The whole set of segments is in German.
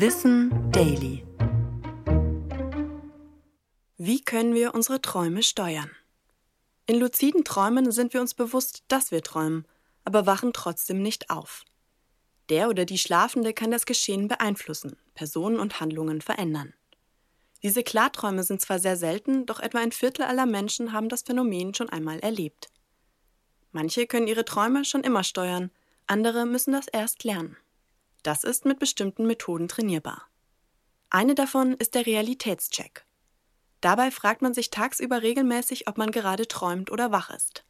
Wissen Daily. Wie können wir unsere Träume steuern? In luziden Träumen sind wir uns bewusst, dass wir träumen, aber wachen trotzdem nicht auf. Der oder die Schlafende kann das Geschehen beeinflussen, Personen und Handlungen verändern. Diese Klarträume sind zwar sehr selten, doch etwa ein Viertel aller Menschen haben das Phänomen schon einmal erlebt. Manche können ihre Träume schon immer steuern, andere müssen das erst lernen. Das ist mit bestimmten Methoden trainierbar. Eine davon ist der Realitätscheck. Dabei fragt man sich tagsüber regelmäßig, ob man gerade träumt oder wach ist.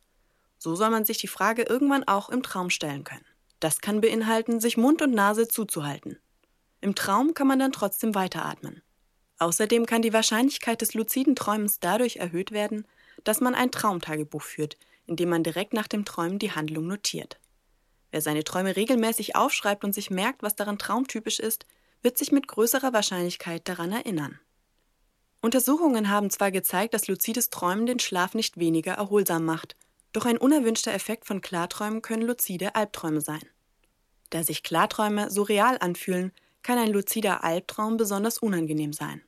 So soll man sich die Frage irgendwann auch im Traum stellen können. Das kann beinhalten, sich Mund und Nase zuzuhalten. Im Traum kann man dann trotzdem weiteratmen. Außerdem kann die Wahrscheinlichkeit des luziden Träumens dadurch erhöht werden, dass man ein Traumtagebuch führt, in dem man direkt nach dem Träumen die Handlung notiert. Wer seine Träume regelmäßig aufschreibt und sich merkt, was daran traumtypisch ist, wird sich mit größerer Wahrscheinlichkeit daran erinnern. Untersuchungen haben zwar gezeigt, dass luzides Träumen den Schlaf nicht weniger erholsam macht, doch ein unerwünschter Effekt von Klarträumen können luzide Albträume sein. Da sich Klarträume so real anfühlen, kann ein luzider Albtraum besonders unangenehm sein.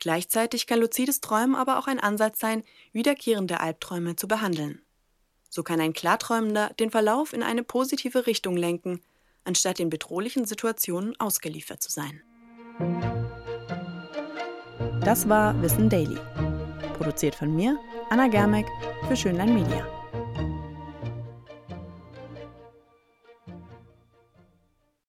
Gleichzeitig kann luzides Träumen aber auch ein Ansatz sein, wiederkehrende Albträume zu behandeln. So kann ein Klarträumender den Verlauf in eine positive Richtung lenken, anstatt in bedrohlichen Situationen ausgeliefert zu sein. Das war Wissen Daily. Produziert von mir, Anna Germeck, für Schönlein Media.